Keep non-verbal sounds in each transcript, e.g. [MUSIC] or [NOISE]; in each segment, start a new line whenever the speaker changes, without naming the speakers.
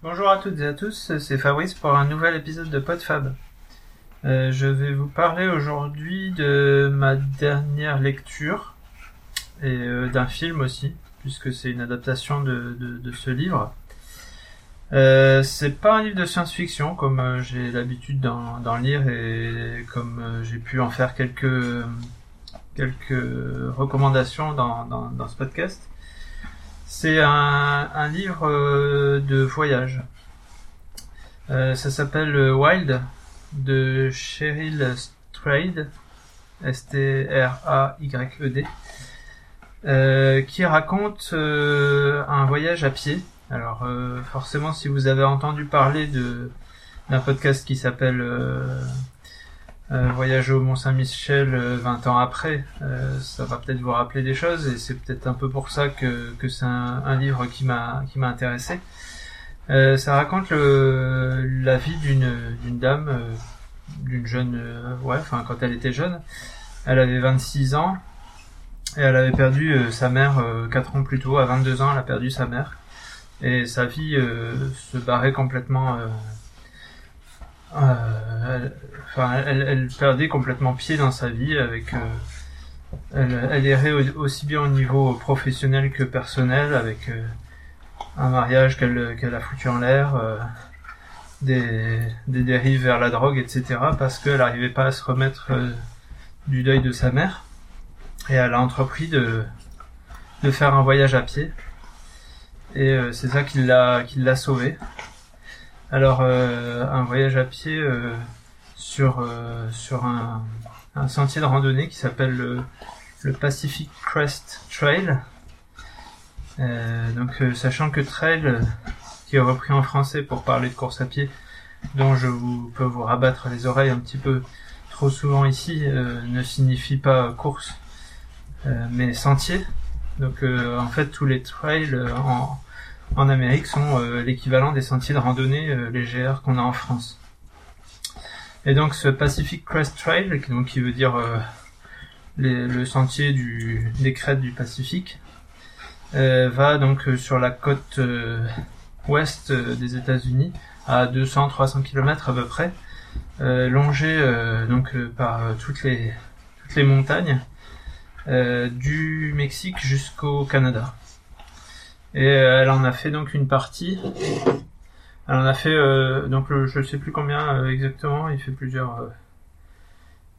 Bonjour à toutes et à tous, c'est Fabrice pour un nouvel épisode de PodFab. Euh, je vais vous parler aujourd'hui de ma dernière lecture et euh, d'un film aussi, puisque c'est une adaptation de, de, de ce livre. Euh, c'est pas un livre de science-fiction comme euh, j'ai l'habitude d'en lire et comme euh, j'ai pu en faire quelques quelques recommandations dans, dans, dans ce podcast. C'est un, livre euh, de voyage. Euh, ça s'appelle Wild de Cheryl Strayed, S-T-R-A-Y-E-D, euh, qui raconte euh, un voyage à pied. Alors euh, forcément, si vous avez entendu parler de d'un podcast qui s'appelle euh, euh, Voyage au Mont Saint-Michel 20 ans après, ça va peut-être vous rappeler des choses et c'est peut-être un peu pour ça que, que c'est un, un livre qui m'a qui m'a intéressé. Euh, ça raconte le, la vie d'une d'une dame, euh, d'une jeune, euh, ouais, enfin quand elle était jeune, elle avait 26 ans et elle avait perdu euh, sa mère 4 ans plus tôt, à 22 ans, elle a perdu sa mère et sa vie se barrait complètement. Elle, enfin, elle, perdait complètement pied dans sa vie avec. elle, elle errait aussi bien au niveau professionnel que personnel avec un mariage qu'elle a foutu en l'air, euh, des, des dérives vers la drogue, etc. parce qu'elle n'arrivait pas à se remettre euh, du deuil de sa mère. Et elle a entrepris de, de faire un voyage à pied. Et euh, c'est ça qui l'a qui l'a sauvé. Alors un voyage à pied sur sur un, sentier de randonnée qui s'appelle le, Pacific Crest Trail euh, donc, euh, sachant que trail, euh, qui est repris en français pour parler de course à pied, dont je peux vous rabattre les oreilles un petit peu trop souvent ici, ne signifie pas course, mais sentier. Donc, en fait, tous les trails en, en Amérique sont l'équivalent des sentiers de randonnée légère qu'on a en France. Et donc, ce Pacific Crest Trail, qui veut dire les, le sentier des crêtes du Pacifique, euh, va donc euh, sur la côte euh, ouest des États-Unis à 200-300 km à peu près, longé donc par toutes les montagnes du Mexique jusqu'au Canada. Et elle en a fait donc une partie. Elle en a fait donc je ne sais plus combien exactement. Il fait plusieurs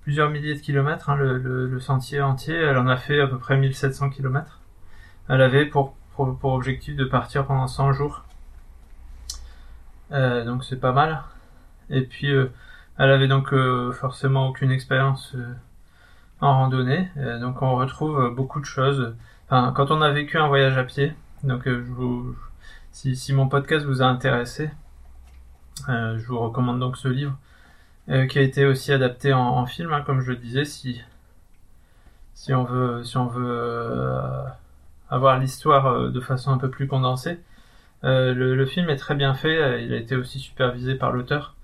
plusieurs milliers de kilomètres hein, le, le, sentier entier. Elle en a fait à peu près 1700 kilomètres. Elle avait pour, pour, pour, objectif de partir pendant 100 jours. Euh, donc c'est pas mal. Et puis euh, elle avait donc euh, forcément aucune expérience euh, en randonnée. donc on retrouve beaucoup de choses. Quand on a vécu un voyage à pied, donc je vous, si, si, mon podcast vous a intéressé, je vous recommande donc ce livre qui a été aussi adapté en, film, hein, comme je le disais, si on veut si on veut avoir l'histoire euh, de façon un peu plus condensée. Euh, le, film est très bien fait, euh, il a été aussi supervisé par l'auteur.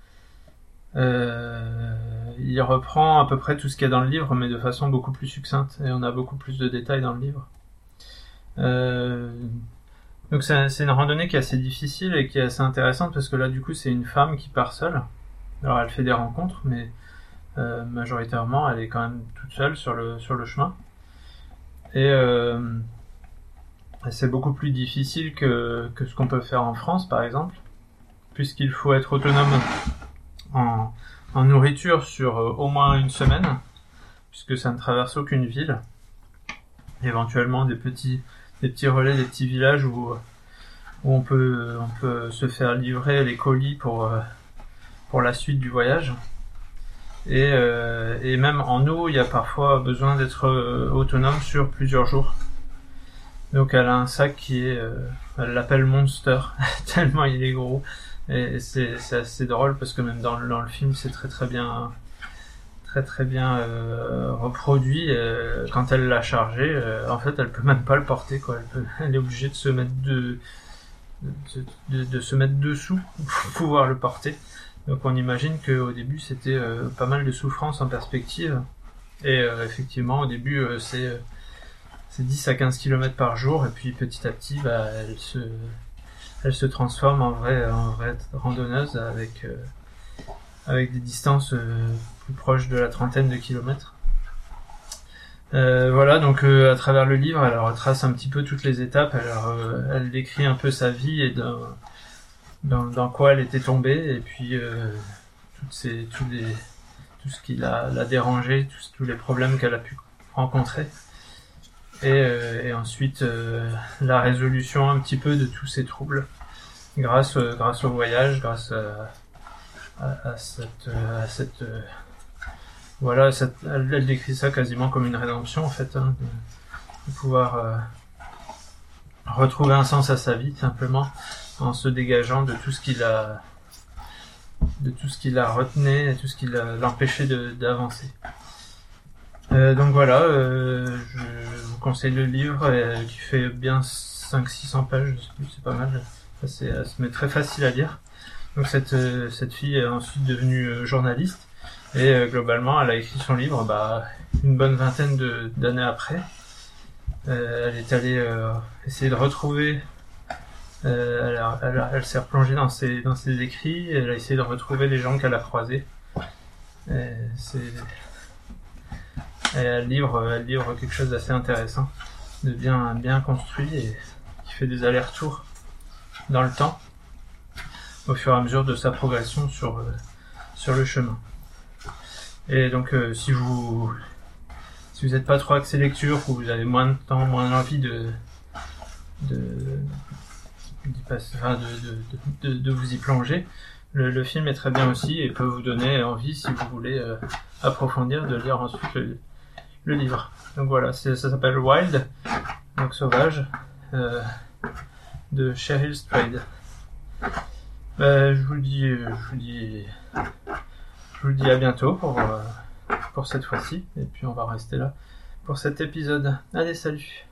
Euh, il reprend à peu près tout ce qu'il y a dans le livre, mais de façon beaucoup plus succincte, et on a beaucoup plus de détails dans le livre. Euh, donc c'est une randonnée qui est assez difficile et qui est assez intéressante parce que là du coup c'est une femme qui part seule. Alors elle fait des rencontres, mais euh, majoritairement elle est quand même toute seule sur le sur le chemin. Et euh, c'est beaucoup plus difficile que, que ce qu'on peut faire en France, par exemple, puisqu'il faut être autonome en, en nourriture sur au moins une semaine, puisque ça ne traverse aucune ville. Éventuellement des petits, des petits relais, des petits villages où, où on, peut, on peut se faire livrer les colis pour, euh, pour la suite du voyage. Et, euh, et même en eau, il y a parfois besoin d'être autonome sur plusieurs jours. Donc elle a un sac qui est, euh, elle l'appelle Monster, [LAUGHS] tellement il est gros. Et c'est, c'est assez drôle parce que même dans, dans le film c'est très très bien, très très bien euh, reproduit. Euh, quand elle l'a chargé, euh, en fait elle peut même pas le porter quoi. Elle, [LAUGHS] est obligée de se mettre de, de, se mettre dessous [LAUGHS] pour pouvoir le porter. Donc on imagine qu'au début c'était pas mal de souffrance en perspective. Et effectivement au début c'est c'est 10 à 15 km par jour et puis petit à petit bah, elle se elle se transforme en vraie, en vraie randonneuse avec, avec des distances plus proches de la trentaine de kilomètres. Euh, voilà, donc à travers le livre, elle retrace un petit peu toutes les étapes. Elle, elle décrit un peu sa vie et dans, quoi elle était tombée, et puis toutes ces, tous les, tout ce qui l'a, l'a dérangé, tous, les problèmes qu'elle a pu rencontrer. Et, et ensuite la résolution un petit peu de tous ces troubles grâce, euh, grâce au voyage, grâce à, cette, euh, voilà, elle, décrit ça quasiment comme une rédemption en fait, hein, de, pouvoir euh, retrouver un sens à sa vie simplement en se dégageant de tout ce qui l'a de tout ce qui la retenait et tout ce qui l'empêchait d'avancer. Euh, donc voilà, euh, je vous conseille le livre qui fait bien 500-600 pages, c'est pas mal. C'est met très facile à lire. Donc cette, cette fille est ensuite devenue journaliste et euh, globalement elle a écrit son livre bah, une bonne vingtaine d'années après. elle est allée essayer de retrouver elle, elle, s'est replongée dans ses, dans ses écrits, elle a essayé de retrouver les gens qu'elle a croisés. Elle livre, elle livre quelque chose d'assez intéressant, de bien, bien construit et qui fait des allers-retours dans le temps, au fur et à mesure de sa progression sur, euh, sur le chemin. Et donc, euh, si vous si vous n'êtes pas trop axé lecture, ou vous avez moins de temps, moins d'envie de de, de, vous y plonger, le, film est très bien aussi et peut vous donner envie, si vous voulez euh, approfondir, de lire ensuite le, livre. Donc voilà, ça s'appelle Wild, donc sauvage. Euh, de Cheryl Strayed. Je vous dis, je vous dis, vous dis à bientôt euh, pour cette fois-ci. Et puis on va rester là pour cet épisode. Allez, salut